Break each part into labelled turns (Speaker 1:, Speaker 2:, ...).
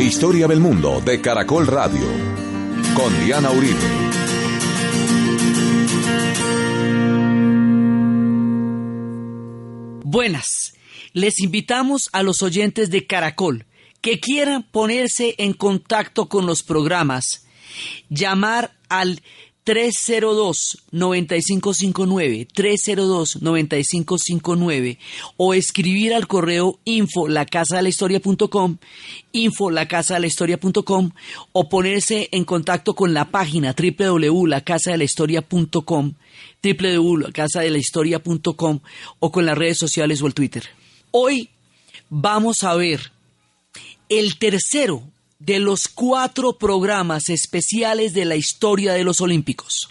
Speaker 1: Historia del mundo de Caracol Radio. Con Diana Uribe.
Speaker 2: Buenas. Les invitamos a los oyentes de Caracol que quieran ponerse en contacto con los programas, llamar al 302-9559, 302-9559 o escribir al correo info la casa de la historia.com, info la casa de la historia.com o ponerse en contacto con la página www.lacasadelahistoria.com, www.lacasadelahistoria.com o con las redes sociales o el Twitter. Hoy vamos a ver el tercero de los cuatro programas especiales de la historia de los Olímpicos.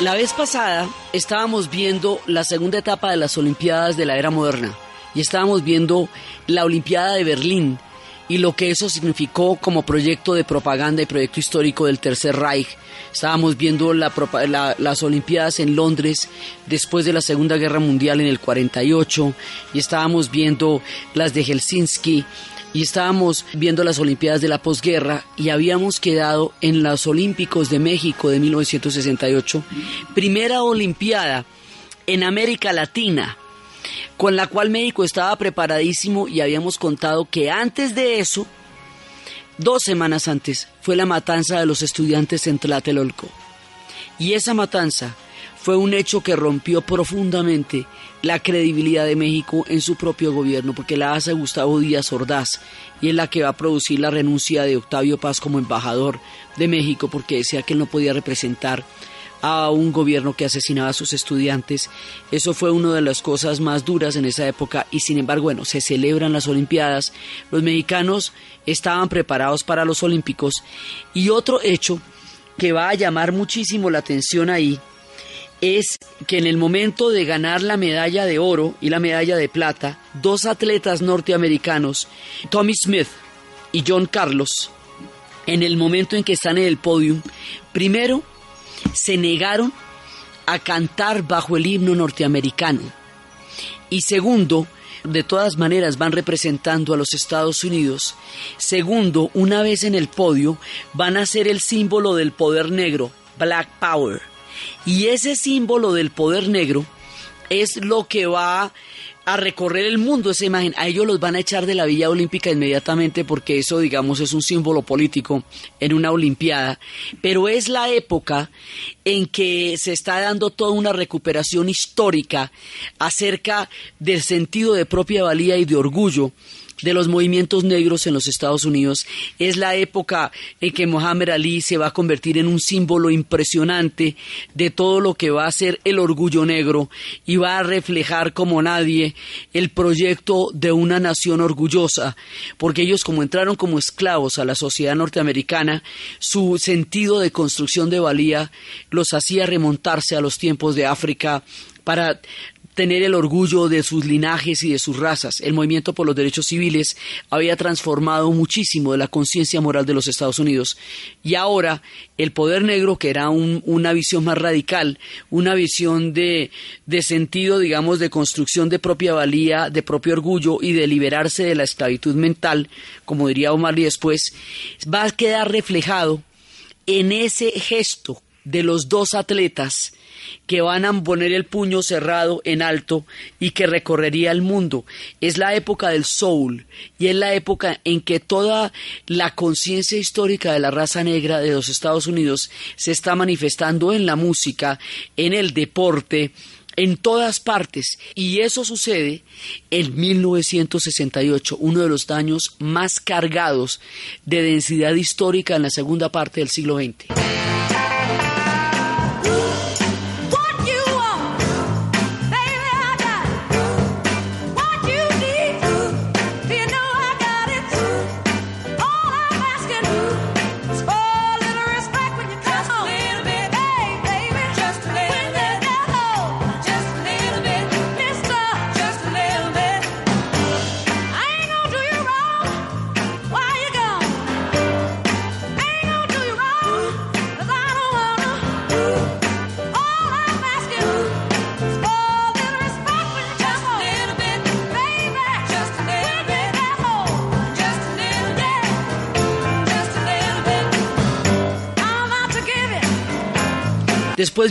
Speaker 2: La vez pasada estábamos viendo la segunda etapa de las Olimpiadas de la era moderna y estábamos viendo la Olimpiada de Berlín y lo que eso significó como proyecto de propaganda y proyecto histórico del Tercer Reich. Estábamos viendo las Olimpiadas en Londres después de la Segunda Guerra Mundial en el 48 y estábamos viendo las de Helsinki y estábamos viendo las Olimpiadas de la posguerra y habíamos quedado en los Olímpicos de México de 1968, primera Olimpiada en América Latina, con la cual México estaba preparadísimo y habíamos contado que antes de eso, dos semanas antes, fue la matanza de los estudiantes en Tlatelolco. Y esa matanza fue un hecho que rompió profundamente la credibilidad de México en su propio gobierno, porque la hace Gustavo Díaz Ordaz y es la que va a producir la renuncia de Octavio Paz como embajador de México, porque decía que él no podía representar a un gobierno que asesinaba a sus estudiantes. Eso fue una de las cosas más duras en esa época y sin embargo, bueno, se celebran las Olimpiadas, los mexicanos estaban preparados para los Olímpicos y otro hecho que va a llamar muchísimo la atención ahí es que en el momento de ganar la medalla de oro y la medalla de plata, dos atletas norteamericanos, Tommy Smith y John Carlos, en el momento en que están en el podio, primero se negaron a cantar bajo el himno norteamericano y segundo, de todas maneras van representando a los Estados Unidos. Segundo, una vez en el podio, van a ser el símbolo del poder negro, Black Power. Y ese símbolo del poder negro es lo que va a recorrer el mundo esa imagen. A ellos los van a echar de la Villa Olímpica inmediatamente porque eso, digamos, es un símbolo político en una Olimpiada. Pero es la época en que se está dando toda una recuperación histórica acerca del sentido de propia valía y de orgullo de los movimientos negros en los Estados Unidos. Es la época en que Mohamed Ali se va a convertir en un símbolo impresionante de todo lo que va a ser el orgullo negro y va a reflejar como nadie el proyecto de una nación orgullosa, porque ellos como entraron como esclavos a la sociedad norteamericana, su sentido de construcción de valía los hacía remontarse a los tiempos de África para tener el orgullo de sus linajes y de sus razas. El movimiento por los derechos civiles había transformado muchísimo de la conciencia moral de los Estados Unidos. Y ahora el poder negro, que era una visión más radical, una visión de, de sentido, digamos, de construcción de propia valía, de propio orgullo y de liberarse de la esclavitud mental, como diría Omar y después, va a quedar reflejado en ese gesto de los dos atletas que van a poner el puño cerrado en alto y que recorrería el mundo. Es la época del soul y es la época en que toda la conciencia histórica de la raza negra de los Estados Unidos se está manifestando en la música, en el deporte, en todas partes. Y eso sucede en 1968, uno de los daños más cargados de densidad histórica en la segunda parte del siglo XX.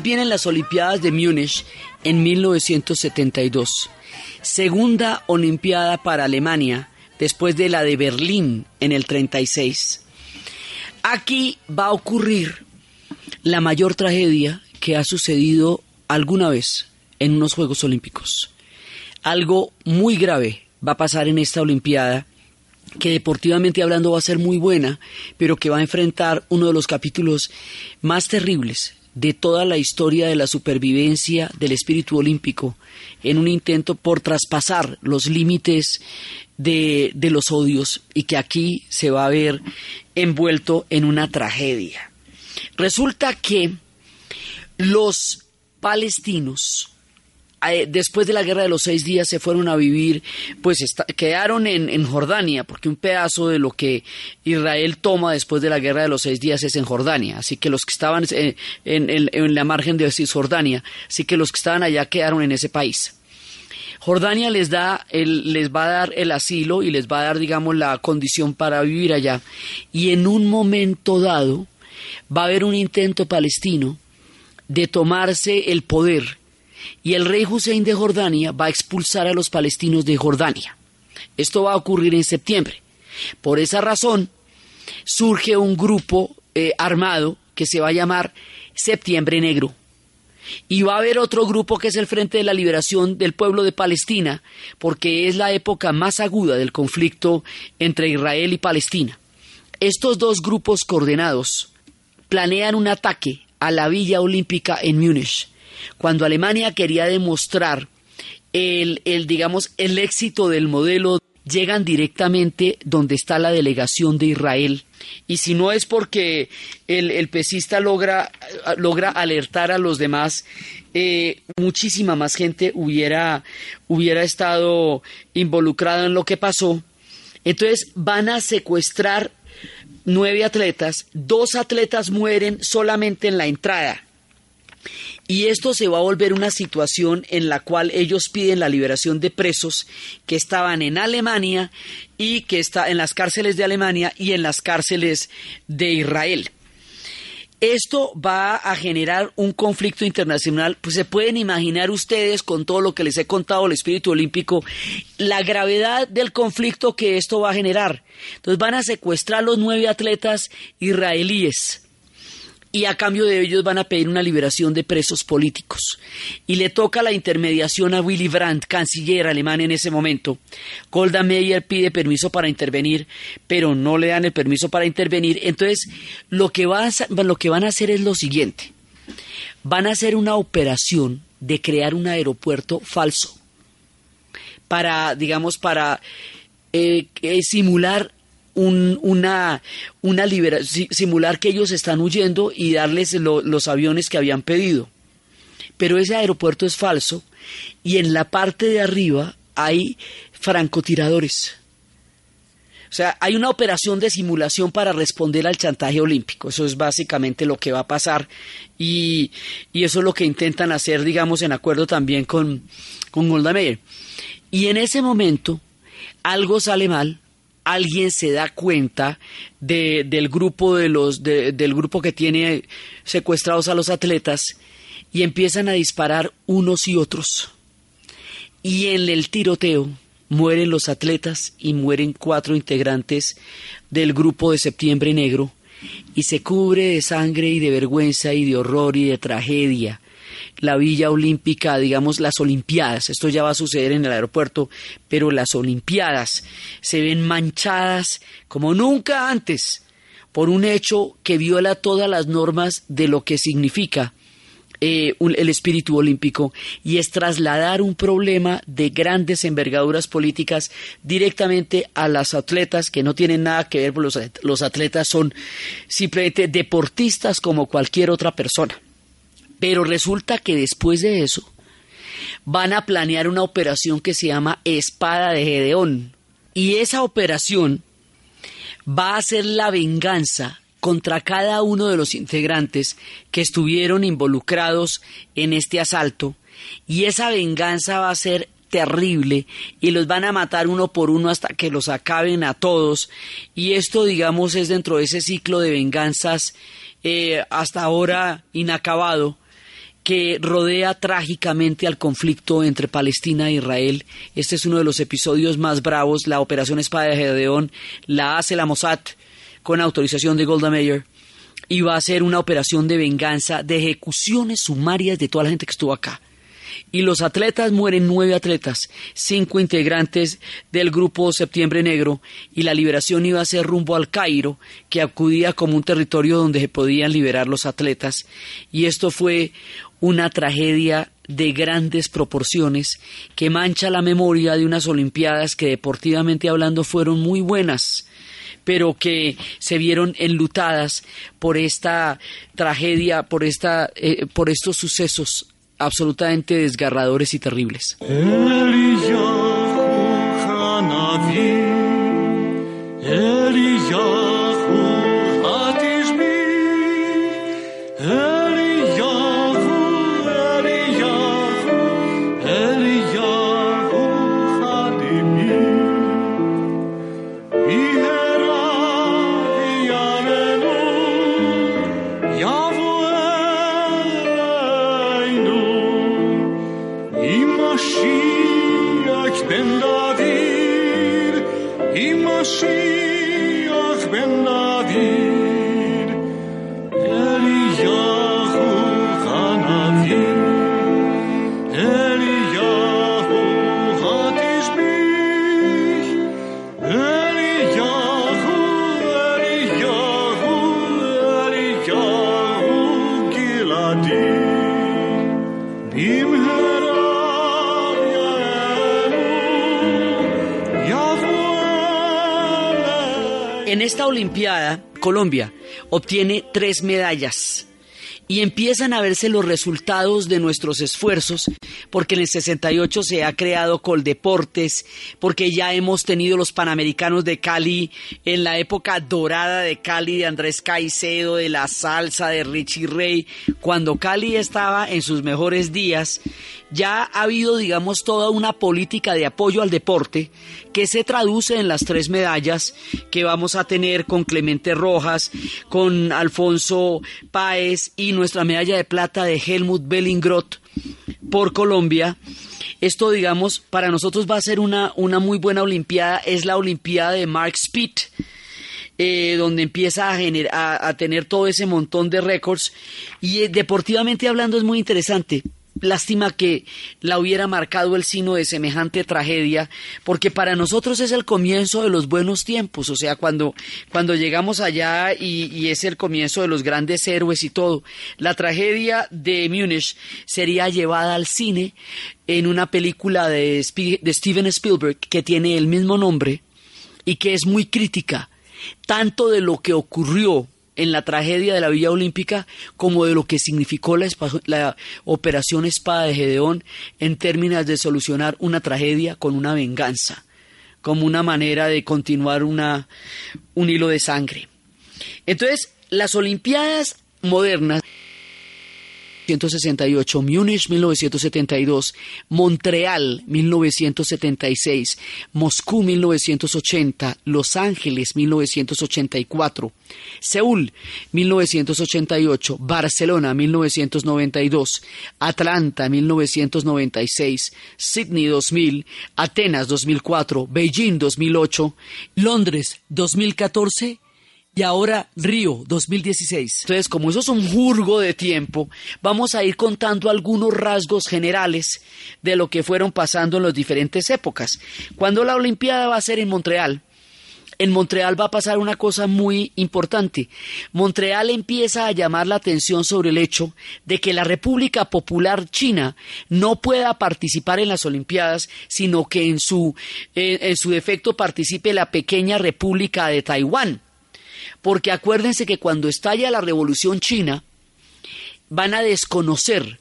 Speaker 2: Vienen las Olimpiadas de Múnich en 1972. Segunda Olimpiada para Alemania después de la de Berlín en el 36. Aquí va a ocurrir la mayor tragedia que ha sucedido alguna vez en unos Juegos Olímpicos. Algo muy grave va a pasar en esta Olimpiada que deportivamente hablando va a ser muy buena, pero que va a enfrentar uno de los capítulos más terribles de toda la historia de la supervivencia del espíritu olímpico en un intento por traspasar los límites de, de, los odios y que aquí se va a ver envuelto en una tragedia. Resulta que los palestinos después de la guerra de los seis días se fueron a vivir, pues quedaron en, Jordania, porque un pedazo de lo que Israel toma después de la guerra de los seis días es en Jordania, así que los que estaban en, en la margen de Cisjordania, así que los que estaban allá quedaron en ese país. Jordania les da el, les va a dar el asilo y les va a dar, digamos, la condición para vivir allá. Y en un momento dado va a haber un intento palestino de tomarse el poder y el rey Hussein de Jordania va a expulsar a los palestinos de Jordania. Esto va a ocurrir en septiembre. Por esa razón, surge un grupo eh, armado que se va a llamar Septiembre Negro. Y va a haber otro grupo que es el Frente de la Liberación del Pueblo de Palestina, porque es la época más aguda del conflicto entre Israel y Palestina. Estos dos grupos coordenados planean un ataque a la Villa Olímpica en Múnich cuando Alemania quería demostrar el, digamos, el éxito del modelo, llegan directamente donde está la delegación de Israel. Y si no es porque el, pesista logra, logra alertar a los demás, eh, muchísima más gente hubiera, hubiera estado involucrada en lo que pasó. Entonces van a secuestrar nueve atletas, dos atletas mueren solamente en la entrada y esto se va a volver una situación en la cual ellos piden la liberación de presos que estaban en Alemania y que está en las cárceles de Alemania y en las cárceles de Israel. Esto va a generar un conflicto internacional, pues se pueden imaginar ustedes con todo lo que les he contado el espíritu olímpico, la gravedad del conflicto que esto va a generar. Entonces van a secuestrar los nueve atletas israelíes y a cambio de ellos van a pedir una liberación de presos políticos. Y le toca la intermediación a Willy Brandt, canciller alemán en ese momento. Golda Meir pide permiso para intervenir, pero no le dan el permiso para intervenir. Entonces, lo que, van a hacer es lo siguiente. Van a hacer una operación de crear un aeropuerto falso para, digamos, para eh, eh, simular una, una simular que ellos están huyendo y darles los aviones que habían pedido. Pero ese aeropuerto es falso y en la parte de arriba hay francotiradores. O sea, hay una operación de simulación para responder al chantaje olímpico. Eso es básicamente lo que va a pasar y, y eso es lo que intentan hacer, digamos, en acuerdo también con, con Golda. Y en ese momento algo sale mal alguien se da cuenta del grupo de los del grupo que tiene secuestrados a los atletas y empiezan a disparar unos y otros. Y en el tiroteo mueren los atletas y mueren cuatro integrantes del grupo de Septiembre Negro y se cubre de sangre y de vergüenza y de horror y de tragedia la Villa Olímpica, digamos las Olimpiadas, esto ya va a suceder en el aeropuerto, pero las Olimpiadas se ven manchadas como nunca antes por un hecho que viola todas las normas de lo que significa eh, el espíritu olímpico y es trasladar un problema de grandes envergaduras políticas directamente a las atletas que no tienen nada que ver, los, los atletas son simplemente deportistas como cualquier otra persona. Pero resulta que después de eso van a planear una operación que se llama Espada de Gedeón. Y esa operación va a ser la venganza contra cada uno de los integrantes que estuvieron involucrados en este asalto. Y esa venganza va a ser terrible y los van a matar uno por uno hasta que los acaben a todos. Y esto digamos es dentro de ese ciclo de venganzas eh, hasta ahora inacabado que rodea trágicamente al conflicto entre Palestina e Israel. Este es uno de los episodios más bravos. La Operación Espada de Gedeón la hace la Mossad con autorización de Golda Meir y va a ser una operación de venganza, de ejecuciones sumarias de toda la gente que estuvo acá. Y los atletas mueren nueve atletas, cinco integrantes del grupo Septiembre Negro, y la liberación iba a ser rumbo al Cairo, que acudía como un territorio donde se podían liberar los atletas. Y esto fue una tragedia de grandes proporciones que mancha la memoria de unas Olimpiadas que deportivamente hablando fueron muy buenas pero que se vieron enlutadas por esta tragedia, por esta, eh, por estos sucesos absolutamente desgarradores y terribles. Esta Olimpiada, Colombia obtiene tres medallas y empiezan a verse los resultados de nuestros esfuerzos, porque en el 68 se ha creado Coldeportes, porque ya hemos tenido los Panamericanos de Cali en la época dorada de Cali, de Andrés Caicedo, de la salsa, de Richie Rey, cuando Cali estaba en sus mejores días, ya ha habido, digamos, toda una política de apoyo al deporte que se traduce en las tres medallas que vamos a tener con Clemente Rojas, con Alfonso Páez y nuestra medalla de plata de Helmut Bellingrot por Colombia. Esto, digamos, para nosotros va a ser una, una muy buena Olimpiada. Es la Olimpiada de Mark Spitt. Eh, donde empieza a, a, tener todo ese montón de récords. Y eh, deportivamente hablando es muy interesante. Lástima que la hubiera marcado el sino de semejante tragedia, porque para nosotros es el comienzo de los buenos tiempos, o sea, cuando, cuando llegamos allá y, es el comienzo de los grandes héroes y todo. La tragedia de Múnich sería llevada al cine en una película de Steven Spielberg que tiene el mismo nombre y que es muy crítica, tanto de lo que ocurrió en la tragedia de la Villa Olímpica como de lo que significó la, operación Espada de Gedeón en términos de solucionar una tragedia con una venganza, como una manera de continuar una, un hilo de sangre. Entonces, las Olimpiadas modernas 1968, Múnich 1972, Montreal 1976, Moscú 1980, Los Ángeles 1984, Seúl 1988, Barcelona 1992, Atlanta 1996, Sydney 2000, Atenas 2004, Beijing 2008, Londres 2014 y ahora Río 2016. Entonces, como eso es un jurgo de tiempo, vamos a ir contando algunos rasgos generales de lo que fueron pasando en las diferentes épocas. Cuando la Olimpiada va a ser en Montreal, en Montreal va a pasar una cosa muy importante. Montreal empieza a llamar la atención sobre el hecho de que la República Popular China no pueda participar en las Olimpiadas, sino que en su, eh, en su defecto participe la pequeña República de Taiwán porque acuérdense que cuando estalla la revolución china, van a desconocer,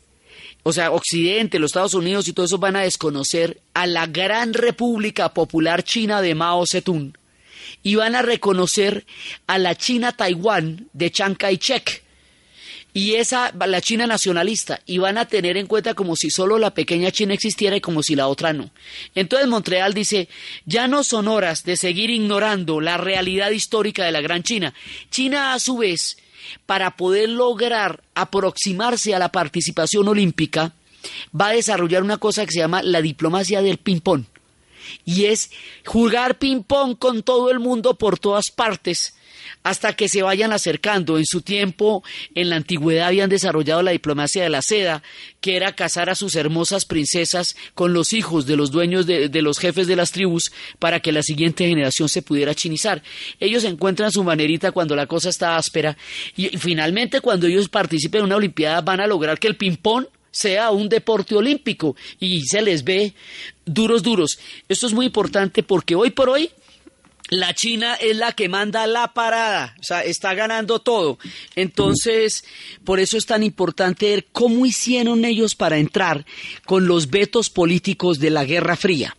Speaker 2: o sea, Occidente, los Estados Unidos y todo eso van a desconocer a la gran República Popular China de Mao Zedong y van a reconocer a la China Taiwán de Chiang Kai-shek y esa, la China nacionalista, y van a tener en cuenta como si solo la pequeña China existiera y como si la otra no. Entonces Montreal dice, ya no son horas de seguir ignorando la realidad histórica de la Gran China. China, a su vez, para poder lograr aproximarse a la participación olímpica, va a desarrollar una cosa que se llama la diplomacia del ping-pong. Y es jugar ping-pong con todo el mundo por todas partes hasta que se vayan acercando. En su tiempo, en la antigüedad, habían desarrollado la diplomacia de la seda, que era casar a sus hermosas princesas con los hijos de los dueños de, los jefes de las tribus para que la siguiente generación se pudiera chinizar. Ellos encuentran su manerita cuando la cosa está áspera y, finalmente cuando ellos participen en una olimpiada van a lograr que el ping-pong sea un deporte olímpico y se les ve duros, duros. Esto es muy importante porque hoy por hoy la China es la que manda la parada, o sea, está ganando todo. Entonces, por eso es tan importante ver cómo hicieron ellos para entrar con los vetos políticos de la Guerra Fría.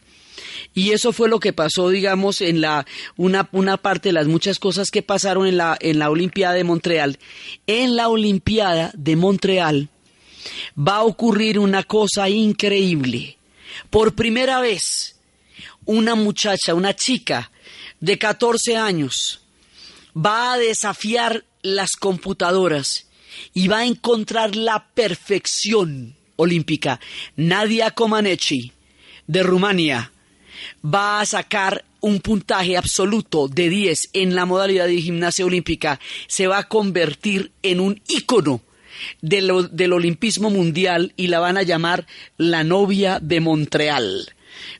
Speaker 2: Y eso fue lo que pasó, digamos, en la una, una parte de las muchas cosas que pasaron en la, en la Olimpiada de Montreal. En la Olimpiada de Montreal va a ocurrir una cosa increíble. Por primera vez, una muchacha, una chica, de 14 años va a desafiar las computadoras y va a encontrar la perfección olímpica. Nadia Comaneci, de Rumania, va a sacar un puntaje absoluto de 10 en la modalidad de gimnasia olímpica. Se va a convertir en un ícono del olimpismo mundial y la van a llamar la novia de Montreal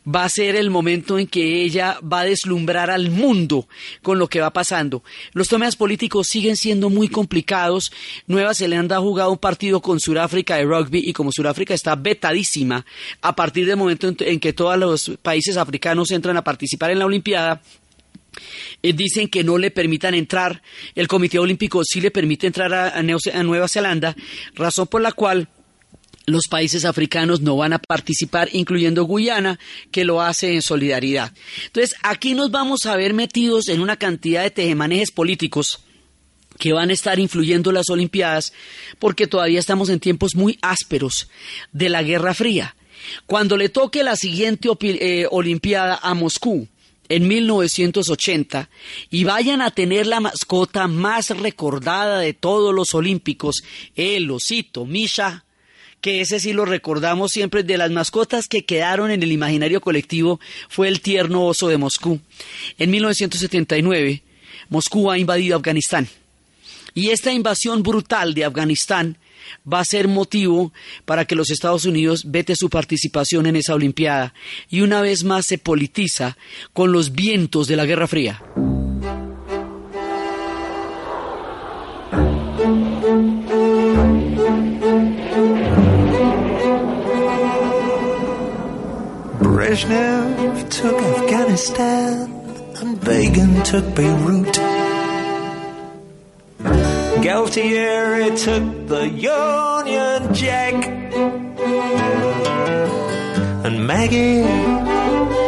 Speaker 2: va a ser el momento en que ella va a deslumbrar al mundo con lo que va pasando. Los temas políticos siguen siendo muy complicados. Nueva Zelanda ha jugado un partido con Sudáfrica de rugby y como Sudáfrica está vetadísima a partir del momento en, que todos los países africanos entran a participar en la Olimpiada, eh, dicen que no le permitan entrar. El Comité Olímpico sí le permite entrar a Nueva Zelanda, razón por la cual los países africanos no van a participar, incluyendo Guyana, que lo hace en solidaridad. Entonces, aquí nos vamos a ver metidos en una cantidad de tejemanejes políticos que van a estar influyendo las Olimpiadas, porque todavía estamos en tiempos muy ásperos de la Guerra Fría. Cuando le toque la siguiente eh, Olimpiada a Moscú, en 1980 y vayan a tener la mascota más recordada de todos los olímpicos, el osito Misha, que ese sí lo recordamos siempre, de las mascotas que quedaron en el imaginario colectivo, fue el tierno oso de Moscú. En 1979, Moscú ha invadido Afganistán. Y esta invasión brutal de Afganistán va a ser motivo para que los Estados Unidos vete su participación en esa Olimpiada y una vez más se politiza con los vientos de la Guerra Fría. Brezhnev took Afghanistan and Begin took Beirut. Galtieri took the Union Jack. And Maggie,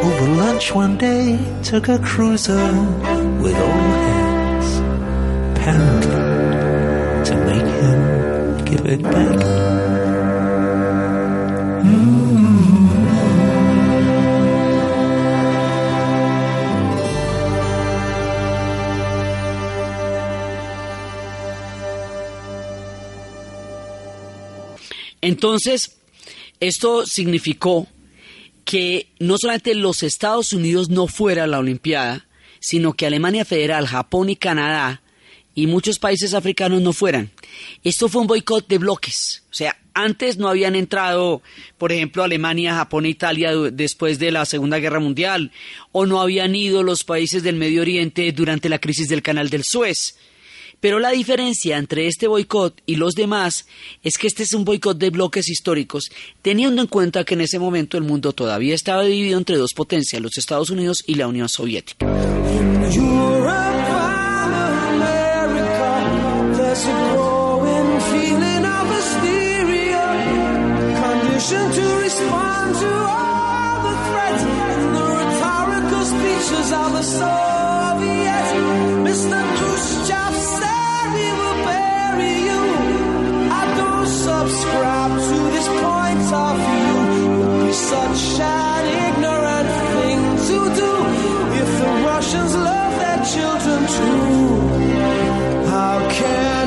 Speaker 2: over lunch one day, took a cruiser with all hands, apparently to make him give it back.
Speaker 3: Entonces, esto significó que no solamente los Estados Unidos no fuera a la Olimpiada, sino que Alemania Federal, Japón y Canadá y muchos países africanos no fueran. Esto fue un boicot de bloques. O sea, antes no habían entrado, por ejemplo, Alemania, Japón e Italia después de la Segunda Guerra Mundial, o no habían ido los países del Medio Oriente durante la crisis del Canal del Suez. Pero la diferencia entre este boicot y los demás es que este es un boicot de bloques históricos, teniendo en cuenta que en ese momento el mundo todavía estaba dividido entre dos potencias, los Estados Unidos y la Unión Soviética.
Speaker 4: Subscribe to this point of view. Would be such an ignorant thing to do if the Russians love their children too. How can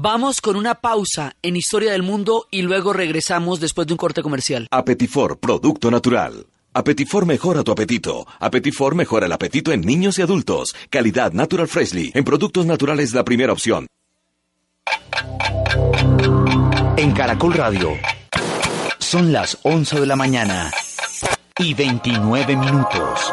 Speaker 3: Vamos con una pausa en Historia del Mundo y luego regresamos después de un corte comercial.
Speaker 5: Apetifor, producto natural. Apetifor mejora tu apetito. Apetifor mejora el apetito en niños y adultos. Calidad Natural Freshly. En productos naturales la primera opción.
Speaker 6: En Caracol Radio. Son las 11 de la mañana y 29 minutos.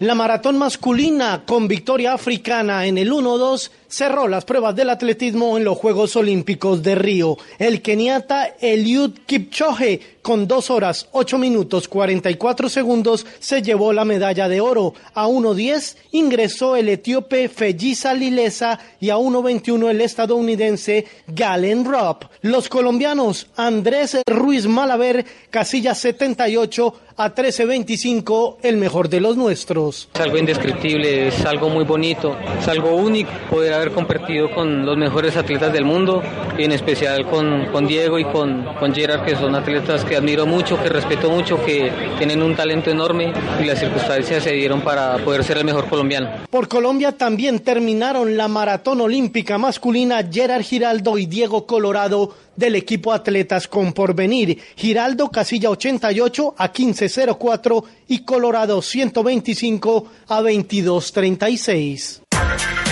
Speaker 7: La maratón masculina con victoria africana en el 1-2 cerró las pruebas del atletismo en los Juegos Olímpicos de Río. El keniata Eliud Kipchoge con 2 horas 8 minutos 44 segundos se llevó la medalla de oro. A 1.10 ingresó el etíope Fejisa Lilesa y a 1.21 el estadounidense Galen Rupp. Los colombianos Andrés Ruiz Malaver, casilla 78 a 13.25, el mejor de los nuestros.
Speaker 8: Es algo indescriptible, es algo muy bonito, es algo único poder haber compartido con los mejores atletas del mundo en especial con, con Diego y con, con Gerard, que son atletas que admiro mucho, que respeto mucho, que tienen un talento enorme y las circunstancias se dieron para poder ser el mejor colombiano.
Speaker 7: Por Colombia también terminaron la maratón olímpica masculina Gerard Giraldo y Diego Colorado del equipo Atletas con Porvenir. Giraldo casilla 88 a 15.04 y Colorado 125 a 22.36.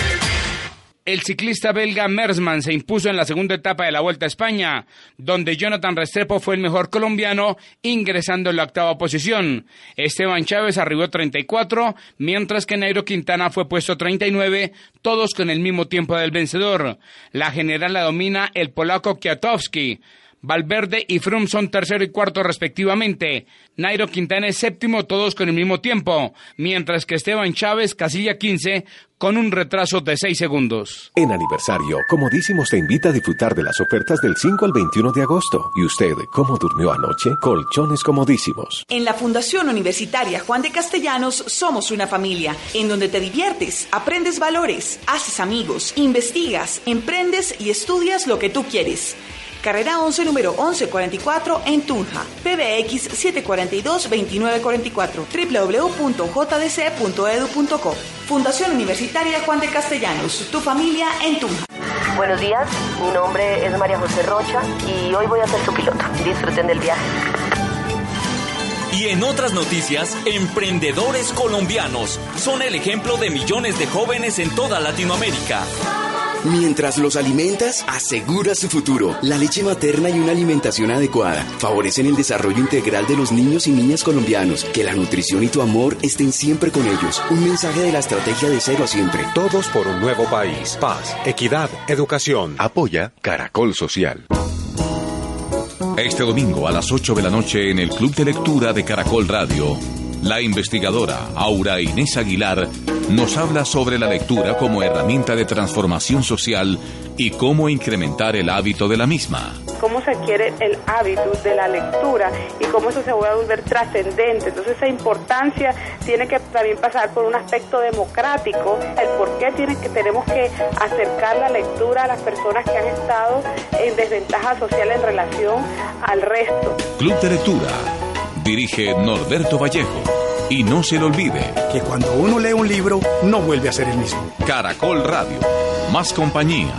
Speaker 9: El ciclista belga Mersman se impuso en la segunda etapa de la Vuelta a España, donde Jonathan Restrepo fue el mejor colombiano, ingresando en la octava posición. Esteban Chávez arribó 34, mientras que Nairo Quintana fue puesto 39, todos con el mismo tiempo del vencedor. La general la domina el polaco Kwiatkowski. Valverde y Froome son tercero y cuarto respectivamente. Nairo Quintana es séptimo, todos con el mismo tiempo, mientras que Esteban Chávez, casilla 15, con un retraso de 6 segundos.
Speaker 10: En aniversario, Comodísimos te invita a disfrutar de las ofertas del 5 al 21 de agosto. ¿Y usted cómo durmió anoche? Colchones Comodísimos.
Speaker 11: En la Fundación Universitaria Juan de Castellanos somos una familia en donde te diviertes, aprendes valores, haces amigos, investigas, emprendes y estudias lo que tú quieres. Carrera 11, número 1144 en Tunja. PBX 742-2944. www.jdc.edu.co. Fundación Universitaria Juan de Castellanos. Tu familia en Tunja.
Speaker 12: Buenos días, mi nombre es María José Rocha y hoy voy a ser su piloto. Disfruten del viaje.
Speaker 13: Y en otras noticias, emprendedores colombianos son el ejemplo de millones de jóvenes en toda Latinoamérica.
Speaker 14: Mientras los alimentas, asegura su futuro. La leche materna y una alimentación adecuada favorecen el desarrollo integral de los niños y niñas colombianos. Que la nutrición y tu amor estén siempre con ellos. Un mensaje de la estrategia de cero a siempre.
Speaker 10: Todos por un nuevo país. Paz, equidad, educación.
Speaker 15: Apoya Caracol Social.
Speaker 1: Este domingo a las 8 de la noche en el Club de Lectura de Caracol Radio, la investigadora Aura Inés Aguilar nos habla sobre la lectura como herramienta de transformación social y cómo incrementar el hábito de la misma.
Speaker 16: Cómo se adquiere el hábito de la lectura y cómo eso se vuelve a volver trascendente. Entonces esa importancia tiene que también pasar por un aspecto democrático, el por qué tiene que, tenemos que acercar la lectura a las personas que han estado en desventaja social en relación al resto.
Speaker 1: Club de Lectura. Dirige Norberto Vallejo. Y no se le olvide
Speaker 17: que cuando uno lee un libro no vuelve a ser el mismo.
Speaker 1: Caracol Radio. Más compañía.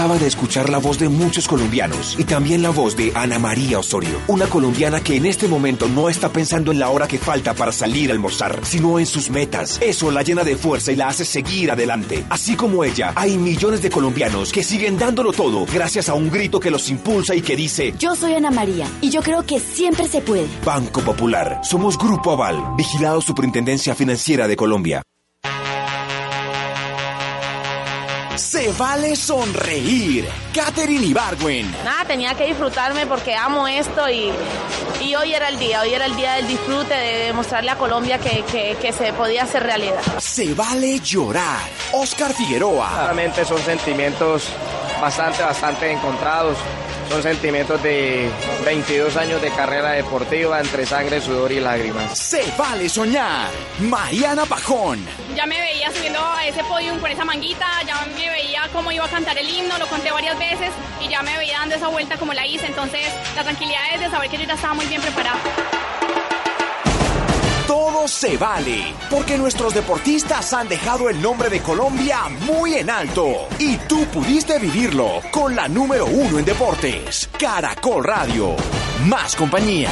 Speaker 18: Acaba de escuchar la voz de muchos colombianos y también la voz de Ana María Osorio, una colombiana que en este momento no está pensando en la hora que falta para salir a almorzar, sino en sus metas. Eso la llena de fuerza y la hace seguir adelante. Así como ella, hay millones de colombianos que siguen dándolo todo gracias a un grito que los impulsa y que dice,
Speaker 19: Yo soy Ana María y yo creo que siempre se puede.
Speaker 18: Banco Popular, somos Grupo Aval, vigilado Superintendencia Financiera de Colombia. Se vale sonreír. Katherine Ibargüen.
Speaker 20: Nada, tenía que disfrutarme porque amo esto y, y hoy era el día, hoy era el día del disfrute, de demostrarle a Colombia que, que, que se podía hacer realidad.
Speaker 18: Se vale llorar. Oscar Figueroa.
Speaker 21: Claramente son sentimientos bastante, bastante encontrados. Son sentimientos de 22 años de carrera deportiva entre sangre, sudor y lágrimas.
Speaker 18: Se vale soñar. Mariana Pajón.
Speaker 22: Ya me veía subiendo a ese podium con esa manguita, ya me veía cómo iba a cantar el himno, lo conté varias veces y ya me veía dando esa vuelta como la hice. Entonces, la tranquilidad es de saber que yo ya estaba muy bien preparada.
Speaker 18: Todo se vale, porque nuestros deportistas han dejado el nombre de Colombia muy en alto. Y tú pudiste vivirlo con la número uno en deportes, Caracol Radio. Más compañía.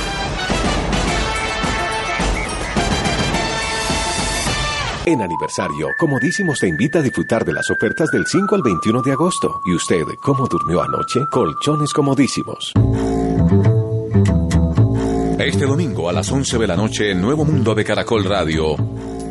Speaker 10: En aniversario, Comodísimos te invita a disfrutar de las ofertas del 5 al 21 de agosto. ¿Y usted cómo durmió anoche? Colchones comodísimos.
Speaker 1: Este domingo a las 11 de la noche Nuevo Mundo de Caracol Radio.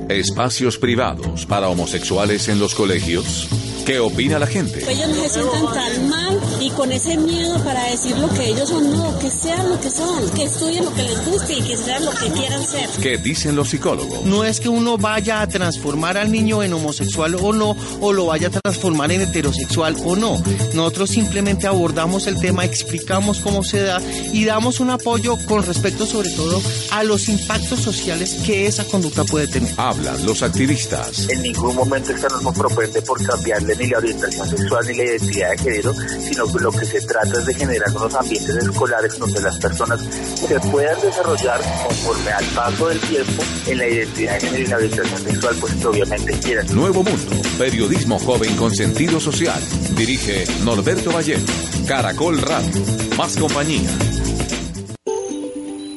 Speaker 1: Espacios privados para homosexuales en los colegios. ¿Qué opina la gente?
Speaker 23: Ellos no se sientan tan mal y con ese miedo para decir lo que ellos son, no, que sean lo que son, que estudien lo que les guste y que sean lo que quieran ser.
Speaker 1: ¿Qué dicen los psicólogos?
Speaker 24: No es que uno vaya a transformar al niño en homosexual o no, o lo vaya a transformar en heterosexual o no. Nosotros simplemente abordamos el tema, explicamos cómo se da y damos un apoyo con respecto sobre todo a los impactos sociales que esa conducta puede tener.
Speaker 1: Hablan los activistas.
Speaker 25: En ningún momento esta norma propende por cambiarle ni la orientación sexual ni la identidad de género, sino que lo que se trata es de generar unos ambientes escolares donde las personas se puedan desarrollar conforme al paso del tiempo en la identidad de género y la orientación sexual, pues que obviamente quieran.
Speaker 1: Nuevo Mundo, periodismo joven con sentido social. Dirige Norberto Vallejo. Caracol Radio. Más compañía.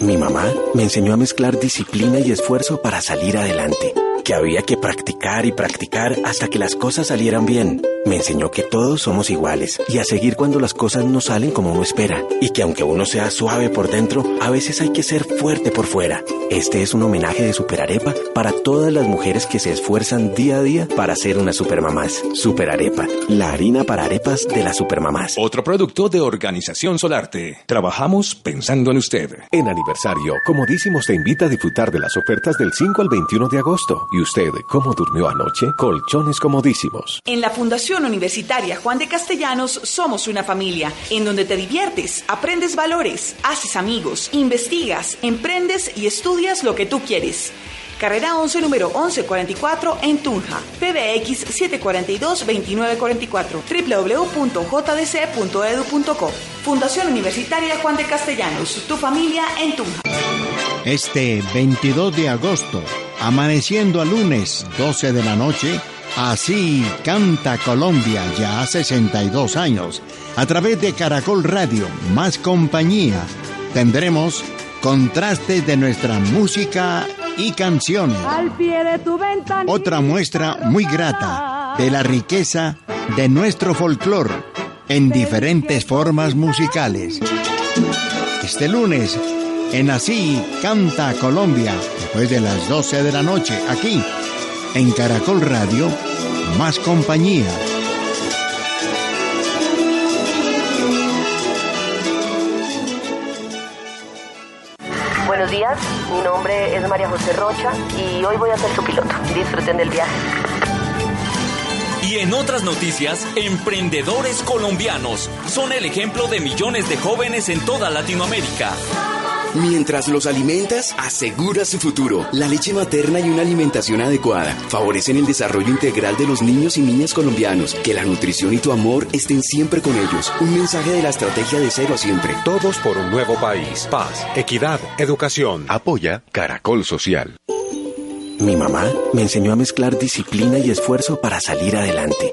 Speaker 14: Mi mamá me enseñó a mezclar disciplina y esfuerzo para salir adelante, que había que practicar y practicar hasta que las cosas salieran bien. Me enseñó que todos somos iguales y a seguir cuando las cosas no salen como uno espera, y que aunque uno sea suave por dentro, a veces hay que ser fuerte por fuera. Este es un homenaje de Superarepa para todas las mujeres que se esfuerzan día a día para ser unas supermamás. Superarepa, la harina para arepas de las supermamás.
Speaker 15: Otro producto de Organización Solarte. Trabajamos pensando en usted.
Speaker 10: En aniversario, Comodísimos te invita a disfrutar de las ofertas del 5 al 21 de agosto. ¿Y usted cómo durmió anoche? Colchones comodísimos.
Speaker 11: En la Fundación Universitaria Juan de Castellanos somos una familia en donde te diviertes, aprendes valores, haces amigos, investigas, emprendes y estudias lo que tú quieres. Carrera 11, número 1144 en Tunja. PBX 742-2944. www.jdc.edu.co. Fundación Universitaria Juan de Castellanos. Tu familia en Tunja.
Speaker 26: Este 22 de agosto,
Speaker 27: amaneciendo a lunes, 12 de la noche, así canta Colombia ya 62 años. A través de Caracol Radio, más compañía, tendremos contrastes de nuestra música y canciones.
Speaker 28: Al pie de tu ventana.
Speaker 27: Otra muestra muy grata de la riqueza de nuestro folclore en diferentes formas musicales. Este lunes, en Así Canta Colombia, después de las 12 de la noche, aquí, en Caracol Radio, más compañía.
Speaker 12: Buenos días, mi nombre es María José Rocha y hoy voy a ser su piloto. Disfruten del viaje.
Speaker 13: Y en otras noticias, emprendedores colombianos son el ejemplo de millones de jóvenes en toda Latinoamérica.
Speaker 29: Mientras los alimentas, asegura su futuro. La leche materna y una alimentación adecuada favorecen el desarrollo integral de los niños y niñas colombianos. Que la nutrición y tu amor estén siempre con ellos. Un mensaje de la estrategia de cero a siempre.
Speaker 15: Todos por un nuevo país. Paz, equidad, educación. Apoya Caracol Social.
Speaker 14: Mi mamá me enseñó a mezclar disciplina y esfuerzo para salir adelante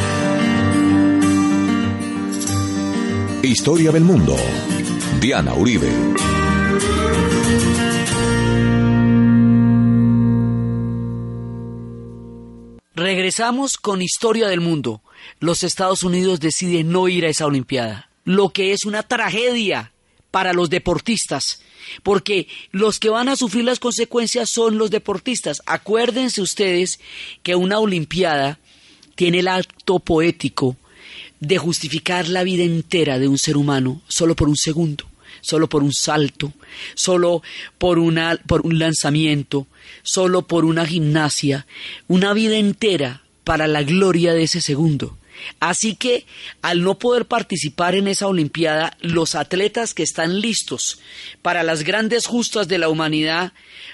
Speaker 1: Historia del mundo. Diana Uribe.
Speaker 2: Regresamos con Historia del mundo. Los Estados Unidos deciden no ir a esa Olimpiada, lo que es una tragedia para los deportistas, porque los que van a sufrir las consecuencias son los deportistas. Acuérdense ustedes que una Olimpiada tiene el acto poético de justificar la vida entera de un ser humano solo por un segundo, solo por un salto, solo por, una, por un lanzamiento, solo por una gimnasia, una vida entera para la gloria de ese segundo. Así que, al no poder participar en esa Olimpiada, los atletas que están listos para las grandes justas de la humanidad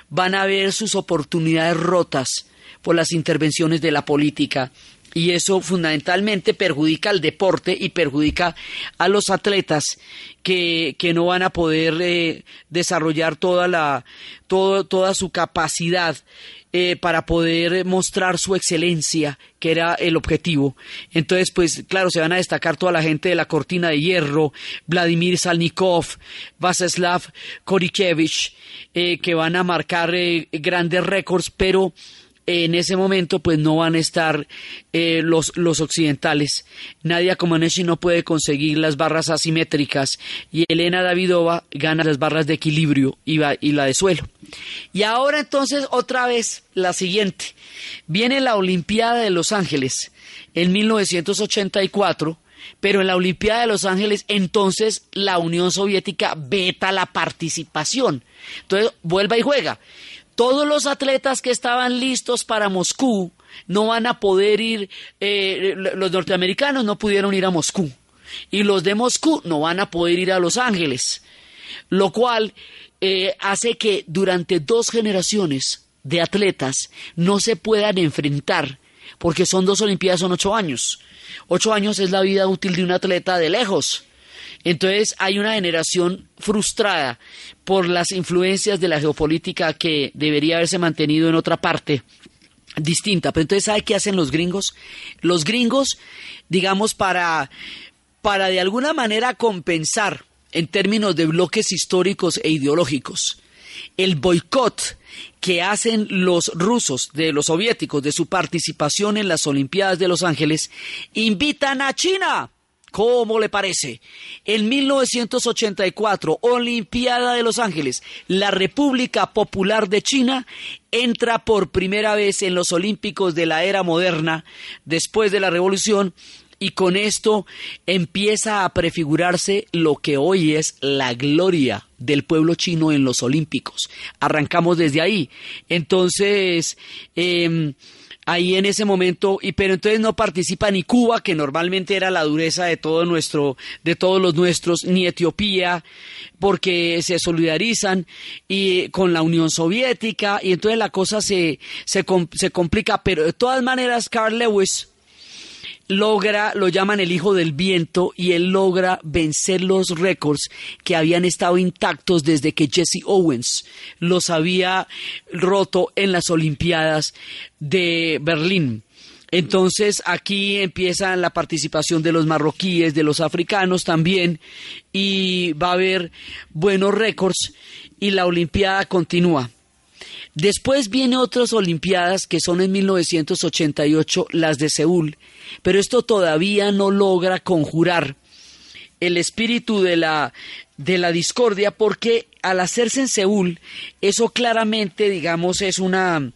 Speaker 2: van a ver sus oportunidades rotas por las intervenciones de la política, y eso fundamentalmente perjudica al deporte y perjudica a los atletas que, que no van a poder eh, desarrollar toda, la, toda su capacidad eh, para poder mostrar su excelencia, que era el objetivo. Entonces, pues claro, se van a destacar toda la gente de la cortina de hierro, Vladimir Salnikov, Vaseslav Korikevich, eh, que van a marcar grandes récords, pero en ese momento pues no van a estar eh, los, los occidentales. Nadia Comaneci no puede conseguir las barras asimétricas y Elena Davidova gana las barras de equilibrio y, y la de suelo. Y ahora entonces otra vez la siguiente. Viene la Olimpiada de Los Ángeles en 1984 pero en la Olimpiada de Los Ángeles entonces la Unión Soviética veta la participación. Entonces vuelva y juega todos los atletas que estaban listos para Moscú no van a poder ir, eh, los norteamericanos no pudieron ir a Moscú y los de Moscú no van a poder ir a Los Ángeles, lo cual eh, hace que durante dos generaciones de atletas no se puedan enfrentar porque son dos Olimpiadas, son ocho años. Ocho años es la vida útil de un atleta de lejos. Entonces hay una generación frustrada por las influencias de la geopolítica que debería haberse mantenido en otra parte distinta. Pero entonces, ¿sabe qué hacen los gringos? Los gringos, digamos, para, para de alguna manera compensar en términos de bloques históricos e ideológicos el boicot que hacen los rusos de los soviéticos de su participación en las Olimpiadas de Los Ángeles, invitan a China ¿Cómo le parece? En 1984, Olimpiada de Los Ángeles, la República Popular de China entra por primera vez en los Olímpicos de la era moderna, después de la Revolución, y con esto empieza a prefigurarse lo que hoy es la gloria del pueblo chino en los Olímpicos. Arrancamos desde ahí. Entonces, em, ahí en ese momento, y pero entonces no participa ni Cuba, que normalmente era la dureza de todo nuestro, de todos los nuestros, ni Etiopía, porque se solidarizan y con la Unión Soviética, y entonces la cosa se, se, se complica, pero de todas maneras Carl Lewis logra, lo llaman el hijo del viento, y él logra vencer los récords que habían estado intactos desde que Jesse Owens los había roto en las Olimpiadas de Berlín. Entonces aquí empieza la participación de los marroquíes, de los africanos también, y va a haber buenos récords y la Olimpiada continúa. Después vienen otras Olimpiadas que son en 1988 las de Seúl, pero esto todavía no logra conjurar el espíritu de la, de la discordia porque al hacerse en Seúl, eso claramente, digamos, es una,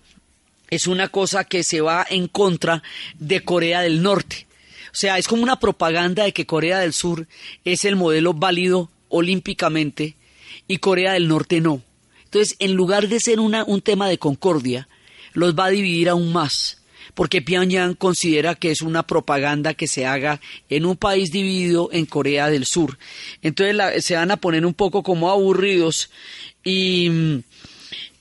Speaker 2: es una cosa que se va en contra de Corea del Norte. O sea, es como una propaganda de que Corea del Sur es el modelo válido olímpicamente y Corea del Norte no. Entonces, en lugar de ser una, un tema de concordia, los va a dividir aún más, porque Pyongyang considera que es una propaganda que se haga en un país dividido en Corea del Sur. Entonces se van a poner un poco como aburridos y,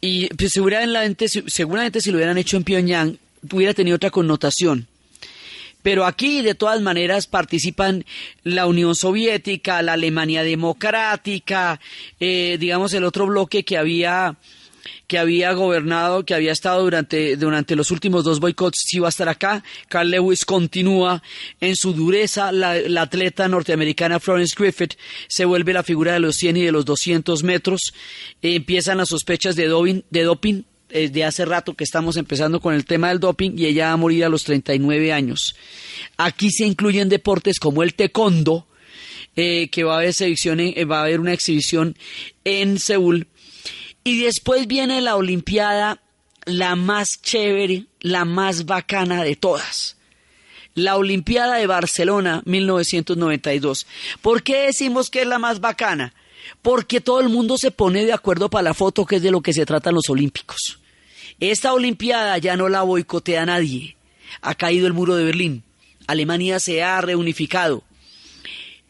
Speaker 2: y pues, seguramente, seguramente si lo hubieran hecho en Pyongyang hubiera tenido otra connotación. Pero aquí, de todas maneras, participan la Unión Soviética, la Alemania Democrática, eh, digamos, el otro bloque que había que había gobernado, que había estado durante, durante los últimos dos boicots, sí va a estar acá. Carl Lewis continúa en su dureza. La, atleta norteamericana Florence Griffith se vuelve la figura de los 100 y de los 200 metros. empiezan las sospechas de de doping de hace rato que estamos empezando con el tema del doping y ella va a morir a los 39 años. Aquí se incluyen deportes como el taekwondo, eh, que va a, haber eh, va a haber una exhibición en Seúl. Y después viene la Olimpiada, la más chévere, la más bacana de todas. La Olimpiada de Barcelona 1992. ¿Por qué decimos que es la más bacana? Porque todo el mundo se pone de acuerdo para la foto, que es de lo que se tratan los Olímpicos. Esta Olimpiada ya no la boicotea nadie. Ha caído el muro de Berlín. Alemania se ha reunificado.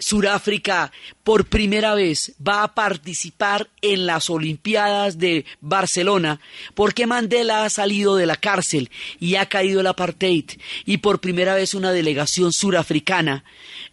Speaker 2: Suráfrica por primera vez va a participar en las Olimpiadas de Barcelona porque Mandela ha salido de la cárcel y ha caído el apartheid y por primera vez una delegación surafricana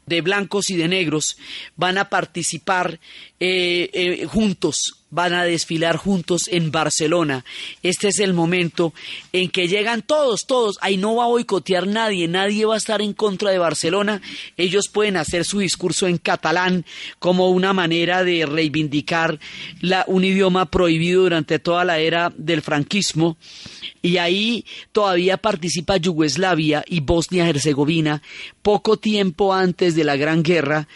Speaker 2: de blancos y de negros van a participar eh, eh, juntos van a desfilar juntos en Barcelona. Este es el momento en que llegan todos, todos. Ahí no va a boicotear nadie, nadie va a estar en contra de Barcelona. Ellos pueden hacer su discurso en catalán como una manera de reivindicar la, un idioma prohibido durante toda la era del franquismo. Y ahí todavía participa Yugoslavia y Bosnia-Herzegovina poco tiempo antes de la Gran Guerra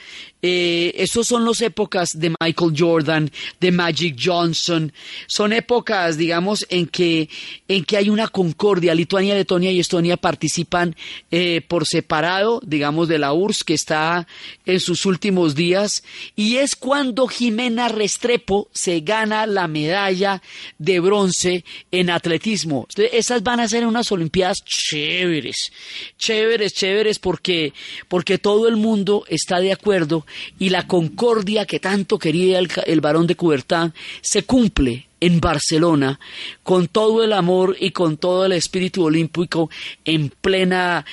Speaker 2: eh, son las épocas de Michael Jordan, de Magic Johnson. Son épocas, digamos, en que, en que hay una concordia. Lituania, Letonia y Estonia participan eh, por separado, digamos, de la URSS, que está en sus últimos días. Y es cuando Jimena Restrepo se gana la medalla de bronce en atletismo. Esas van a ser unas Olimpiadas chéveres, chéveres, chéveres, porque, porque todo el mundo está de acuerdo y la concordia que tanto quería el, varón de Coubertin se cumple en Barcelona con todo el amor y con todo el espíritu olímpico en plena,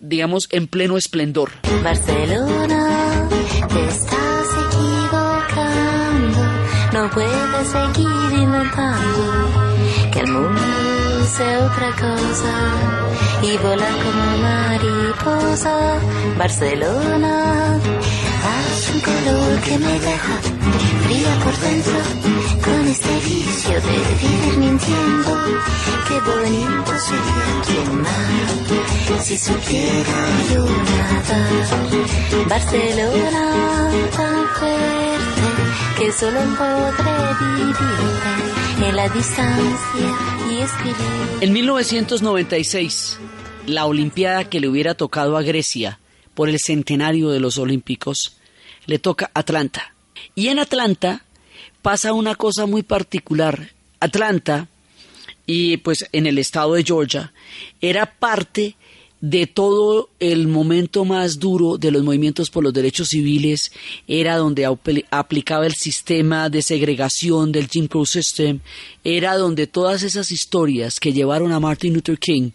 Speaker 2: digamos, en pleno esplendor.
Speaker 30: Barcelona, te estás equivocando, no puedes seguir inventando que el mundo sea otra cosa y volar como mariposa. Barcelona un color que me deja fría por dentro con este vicio de vivir mintiendo. Qué bonito sería tu si supiera yo nada. Barcelona tan fuerte que solo podré vivir en la distancia y escribir.
Speaker 2: En 1996, la Olimpiada que le hubiera tocado a Grecia por el centenario de los Olímpicos le toca Atlanta. Y en Atlanta pasa una cosa muy particular. Atlanta y pues en el estado de Georgia, era parte de todo el momento más duro de los movimientos por los derechos civiles era donde aplicaba el sistema de segregación del Jim Crow System, era donde todas esas historias que llevaron a Martin Luther King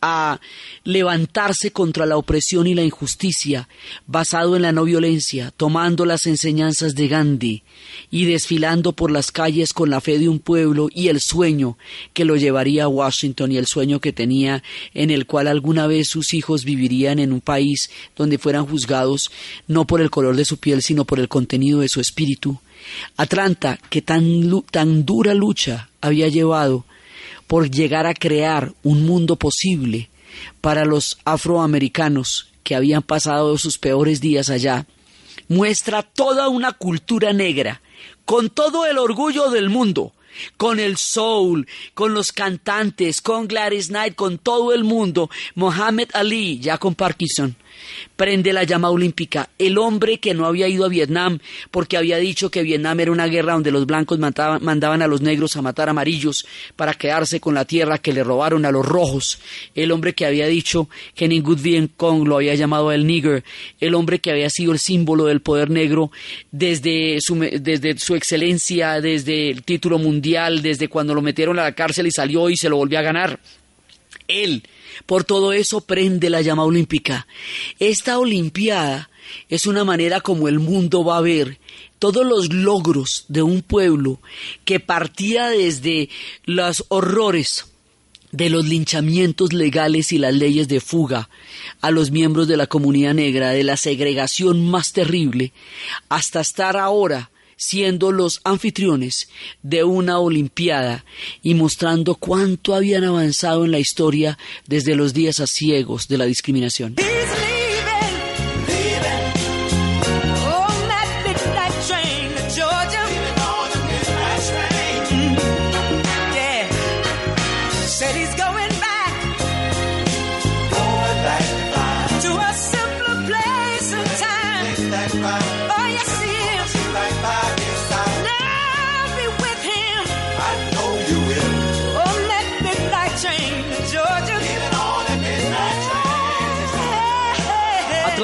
Speaker 2: a levantarse contra la opresión y la injusticia, basado en la no violencia, tomando las enseñanzas de Gandhi y desfilando por las calles con la fe de un pueblo y el sueño que lo llevaría a Washington y el sueño que tenía en el cual alguna vez sus hijos vivirían en un país donde fueran juzgados no por el color de su piel, sino por el contenido de su espíritu. Atlanta, que tan, tan dura lucha había llevado por llegar a crear un mundo posible para los afroamericanos que habían pasado sus peores días allá, muestra toda una cultura negra, con todo el orgullo del mundo, con el soul, con los cantantes, con Gladys Knight, con todo el mundo, Mohammed Ali, ya con Parkinson, prende la llama olímpica. El hombre que no había ido a Vietnam porque había dicho que Vietnam era una guerra donde los blancos mandaban, a los negros a matar amarillos para quedarse con la tierra que le robaron a los rojos. El hombre que había dicho que ningún Viet Cong lo había llamado el nigger. El hombre que había sido el símbolo del poder negro desde su, desde su excelencia, desde el título mundial, desde cuando lo metieron a la cárcel y salió y se lo volvió a ganar. Él por todo eso prende la llama olímpica. Esta Olimpiada es una manera como el mundo va a ver todos los logros de un pueblo que partía desde los horrores de los linchamientos legales y las leyes de fuga a los miembros de la comunidad negra, de la segregación más terrible, hasta estar ahora siendo los anfitriones de una Olimpiada y mostrando cuánto habían avanzado en la historia desde los días ciegos de la discriminación.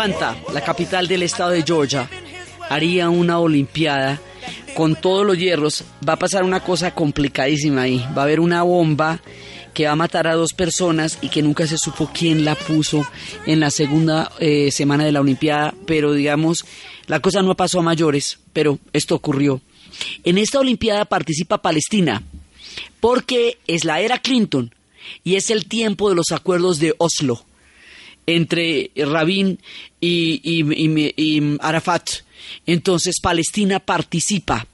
Speaker 2: La capital del estado de Georgia, haría una Olimpiada con todos los hierros. Va a pasar una cosa complicadísima ahí. Va a haber una bomba que va a matar a dos personas y que nunca se supo quién la puso en la segunda eh, semana de la Olimpiada, pero digamos, la cosa no pasó a mayores, pero esto ocurrió. En esta Olimpiada participa Palestina, porque es la era Clinton y es el tiempo de los acuerdos de Oslo entre Rabin y, Arafat. Entonces Palestina participa.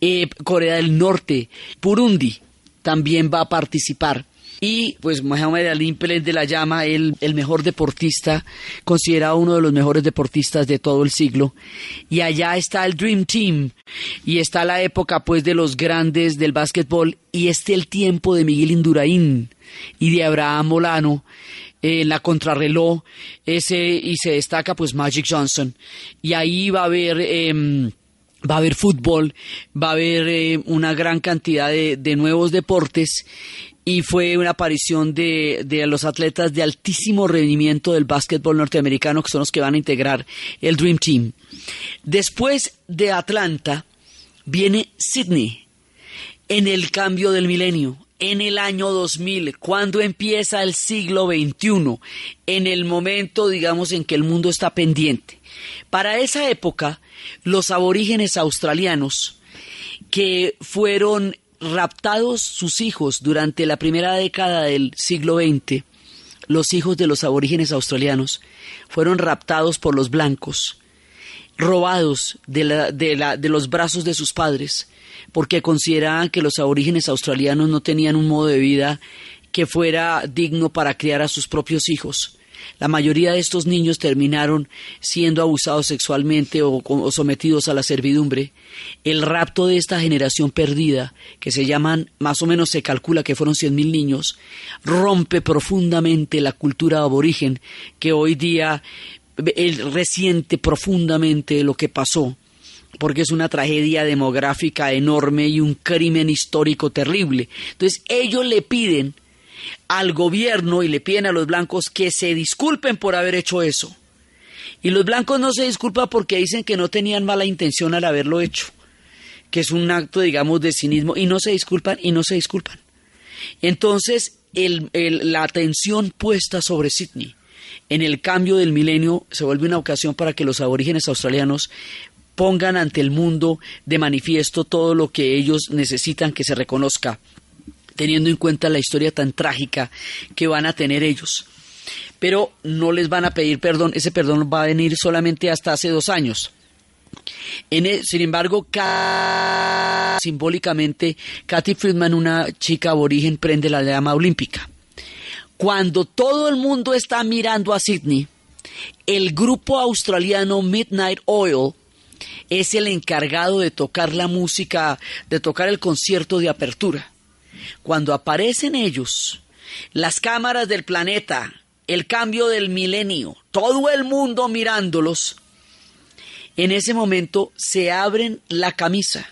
Speaker 2: Eh, Corea del Norte, Burundi también va a participar. Y pues Mohamed Ali de la llama el, el mejor deportista, considerado uno de los mejores deportistas de todo el siglo. Y allá está el Dream Team. Y está la época pues de los grandes del básquetbol. Y este el tiempo de Miguel Indurain y de Abraham Molano en la contrarreloj ese y se destaca pues Magic Johnson. Y ahí va a haber em, va a haber fútbol va a haber eh, una gran cantidad de, de, nuevos deportes y fue una aparición de, de los atletas de altísimo rendimiento del básquetbol norteamericano que son los que van a integrar el Dream Team. Después de Atlanta viene Sydney en el cambio del milenio en el año 2000, cuando empieza el siglo XXI, en el momento, digamos, en que el mundo está pendiente. Para esa época, los aborígenes australianos, que fueron raptados sus hijos durante la primera década del siglo XX, los hijos de los aborígenes australianos, fueron raptados por los blancos, robados de, de los brazos de sus padres, porque consideraban que los aborígenes australianos no tenían un modo de vida que fuera digno para criar a sus propios hijos. La mayoría de estos niños terminaron siendo abusados sexualmente o, sometidos a la servidumbre. El rapto de esta generación perdida, que se llaman, más o menos se calcula que fueron cien mil niños, rompe profundamente la cultura aborigen que hoy día resiente profundamente lo que pasó porque es una tragedia demográfica enorme y un crimen histórico terrible. Entonces ellos le piden al gobierno y le piden a los blancos que se disculpen por haber hecho eso. Y los blancos no se disculpan porque dicen que no tenían mala intención al haberlo hecho, que es un acto, digamos, de cinismo, y no se disculpan y no se disculpan. Entonces, la atención puesta sobre Sydney en el cambio del milenio se vuelve una ocasión para que los aborígenes australianos pongan ante el mundo de manifiesto todo lo que ellos necesitan que se reconozca, teniendo en cuenta la historia tan trágica que van a tener ellos. Pero no les van a pedir perdón, ese perdón va a venir solamente hasta hace dos años. E, sin embargo, simbólicamente, Kathy Friedman, una chica aborigen, prende la llama olímpica. Cuando todo el mundo está mirando a Sydney, el grupo australiano Midnight Oil es el encargado de tocar la música, de tocar el concierto de apertura. Cuando aparecen ellos, las cámaras del planeta, el cambio del milenio, todo el mundo mirándolos, en ese momento se abren la camisa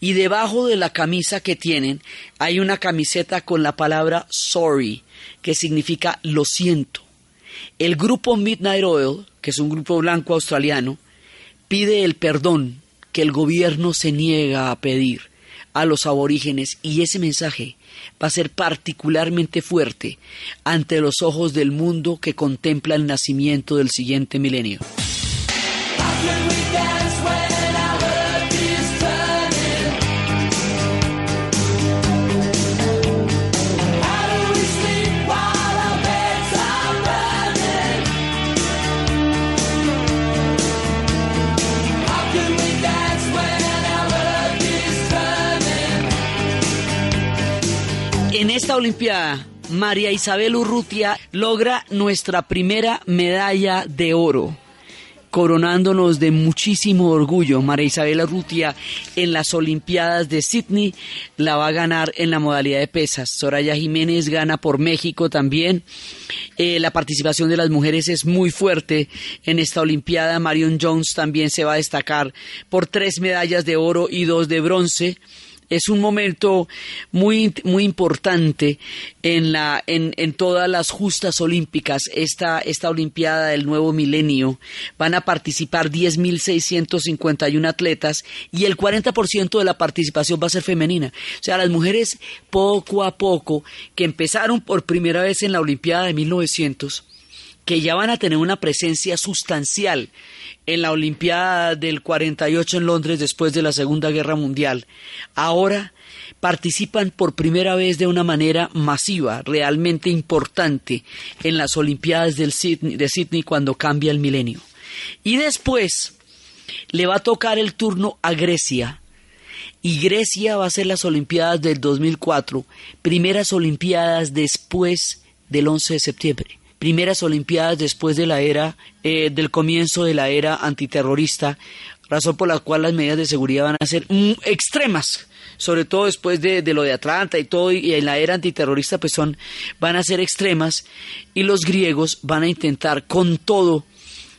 Speaker 2: y debajo de la camisa que tienen hay una camiseta con la palabra sorry, que significa lo siento. El grupo Midnight Oil, que es un grupo blanco australiano, pide el perdón que el gobierno se niega a pedir a los aborígenes y ese mensaje va a ser particularmente fuerte ante los ojos del mundo que contempla el nacimiento del siguiente milenio. En esta Olimpiada, María Isabel Urrutia logra nuestra primera medalla de oro, coronándonos de muchísimo orgullo. María Isabel Urrutia en las Olimpiadas de Sydney la va a ganar en la modalidad de pesas. Soraya Jiménez gana por México también. Eh, la participación de las mujeres es muy fuerte en esta Olimpiada. Marion Jones también se va a destacar por tres medallas de oro y dos de bronce es un momento muy, muy importante en, la, en, en todas las justas olímpicas, esta, esta Olimpiada del nuevo milenio. Van a participar 10.651 atletas y el 40% de la participación va a ser femenina. O sea, las mujeres poco a poco, que empezaron por primera vez en la Olimpiada de 1900, que ya van a tener una presencia sustancial en la Olimpiada del 48 en Londres después de la Segunda Guerra Mundial, ahora participan por primera vez de una manera masiva, realmente importante, en las Olimpiadas del de Sydney cuando cambia el milenio. Y después le va a tocar el turno a Grecia. Y Grecia va a ser las Olimpiadas del 2004, primeras Olimpiadas después del 11 de septiembre primeras Olimpiadas después de la era, eh, del comienzo de la era antiterrorista, razón por la cual las medidas de seguridad van a ser extremas, sobre todo después de, lo de Atlanta y todo, y en la era antiterrorista, pues son, van a ser extremas, y los griegos van a intentar con todo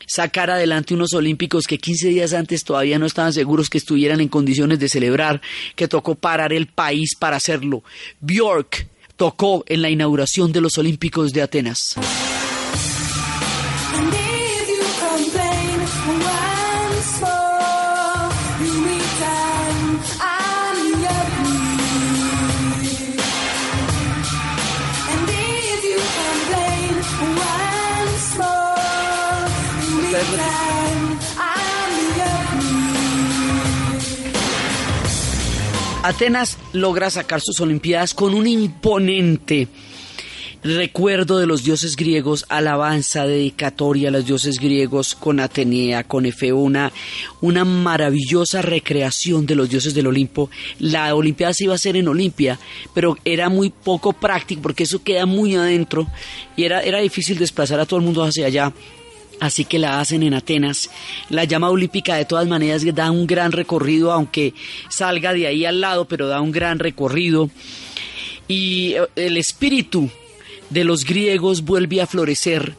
Speaker 2: sacar adelante unos olímpicos que 15 días antes todavía no estaban seguros que estuvieran en condiciones de celebrar, que tocó parar el país para hacerlo. Bjork tocó en la inauguración de los Olímpicos de Atenas. Atenas logra sacar sus Olimpiadas con un imponente recuerdo de los dioses griegos, alabanza, dedicatoria a los dioses griegos con Atenea, con Efeo, una, maravillosa recreación de los dioses del Olimpo. La Olimpiada se iba a hacer en Olimpia, pero era muy poco práctico porque eso queda muy adentro y era, era difícil desplazar a todo el mundo hacia allá. Así que la hacen en Atenas. La llama olímpica de todas maneras da un gran recorrido, aunque salga de ahí al lado, pero da un gran recorrido. Y eh, el espíritu de los griegos vuelve a florecer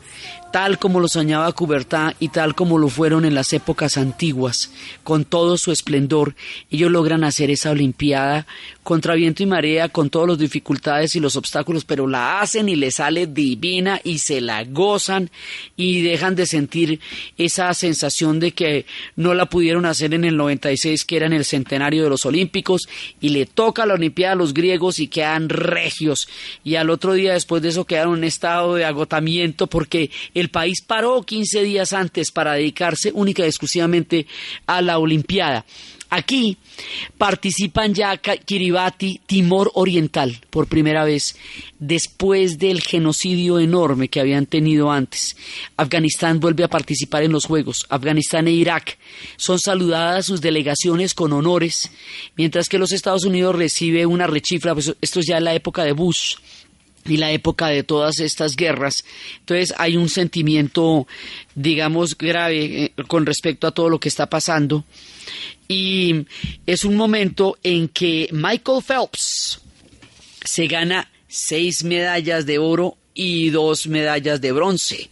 Speaker 2: tal como lo soñaba Coubertin y tal como lo fueron en las épocas antiguas, con todo su esplendor, ellos logran hacer esa Olimpiada contra viento y marea, con todas las dificultades y los obstáculos, pero la hacen y le sale divina y se la gozan y dejan de sentir esa sensación de que no la pudieron hacer en el 96, que era en el centenario de los Olímpicos, y le toca la Olimpiada a los griegos y quedan regios. Y al otro día después de eso quedaron en estado de agotamiento porque el país paró 15 días antes para dedicarse única y exclusivamente a la Olimpiada. Aquí participan ya Kiribati, Timor Oriental, por primera vez, después del genocidio enorme que habían tenido antes. Afganistán vuelve a participar en los Juegos. Afganistán e Irak son saludadas sus delegaciones con honores, mientras que los Estados Unidos recibe una rechifla. Pues esto es ya la época de Bush y la época de todas estas guerras. Entonces hay un sentimiento, digamos, grave eh, con respecto a todo lo que está pasando y es un momento en que Michael Phelps se gana seis medallas de oro y dos medallas de bronce,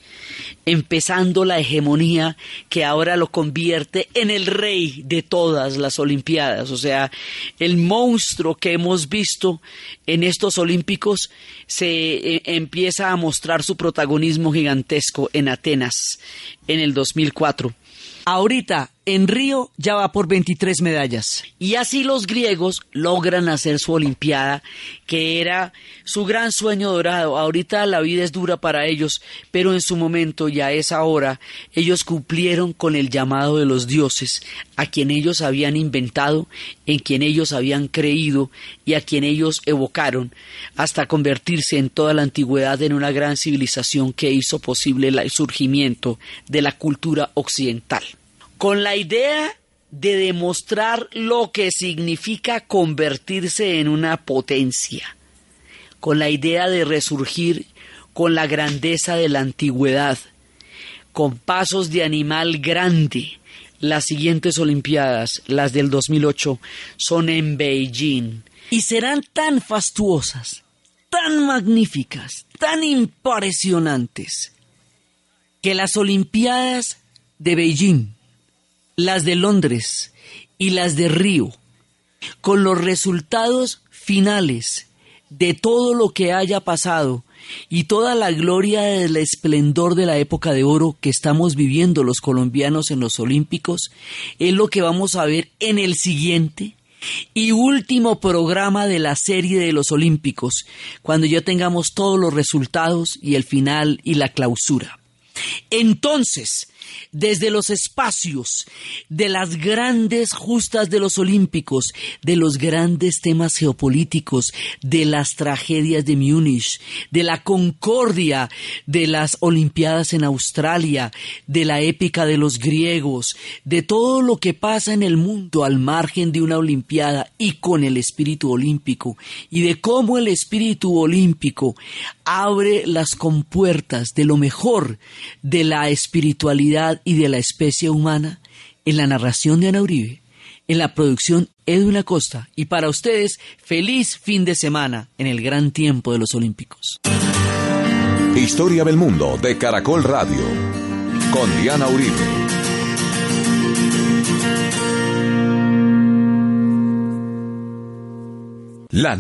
Speaker 2: empezando la hegemonía que ahora lo convierte en el rey de todas las Olimpiadas. O sea, el monstruo que hemos visto en estos Olímpicos se eh, empieza a mostrar su protagonismo gigantesco en Atenas en el 2004. Ahorita en Río ya va por 23 medallas. Y así los griegos logran hacer su Olimpiada, que era su gran sueño dorado. Ahorita la vida es dura para ellos, pero en su momento y a esa hora ellos cumplieron con el llamado de los dioses, a quien ellos habían inventado, en quien ellos habían creído y a quien ellos evocaron, hasta convertirse en toda la antigüedad en una gran civilización que hizo posible el surgimiento de la cultura occidental con la idea de demostrar lo que significa convertirse en una potencia, con la idea de resurgir con la grandeza de la antigüedad, con pasos de animal grande. Las siguientes Olimpiadas, las del 2008, son en Beijing y serán tan fastuosas, tan magníficas, tan impresionantes, que las Olimpiadas de Beijing las de Londres y las de Río, con los resultados finales de todo lo que haya pasado y toda la gloria del esplendor de la época de oro que estamos viviendo los colombianos en los Olímpicos, es lo que vamos a ver en el siguiente y último programa de la serie de los Olímpicos, cuando ya tengamos todos los resultados y el final y la clausura. Entonces, desde los espacios de las grandes justas de los Olímpicos, de los grandes temas geopolíticos, de las tragedias de Múnich, de la concordia de las Olimpiadas en Australia, de la épica de los griegos, de todo lo que pasa en el mundo al margen de una Olimpiada y con el espíritu olímpico, y de cómo el espíritu olímpico abre las compuertas de lo mejor de la espiritualidad y de la especie humana en la narración de Ana Uribe, en la producción Edwin Acosta y para ustedes feliz fin de semana en el gran tiempo de los Olímpicos.
Speaker 1: Historia del mundo de Caracol Radio con Diana Uribe. La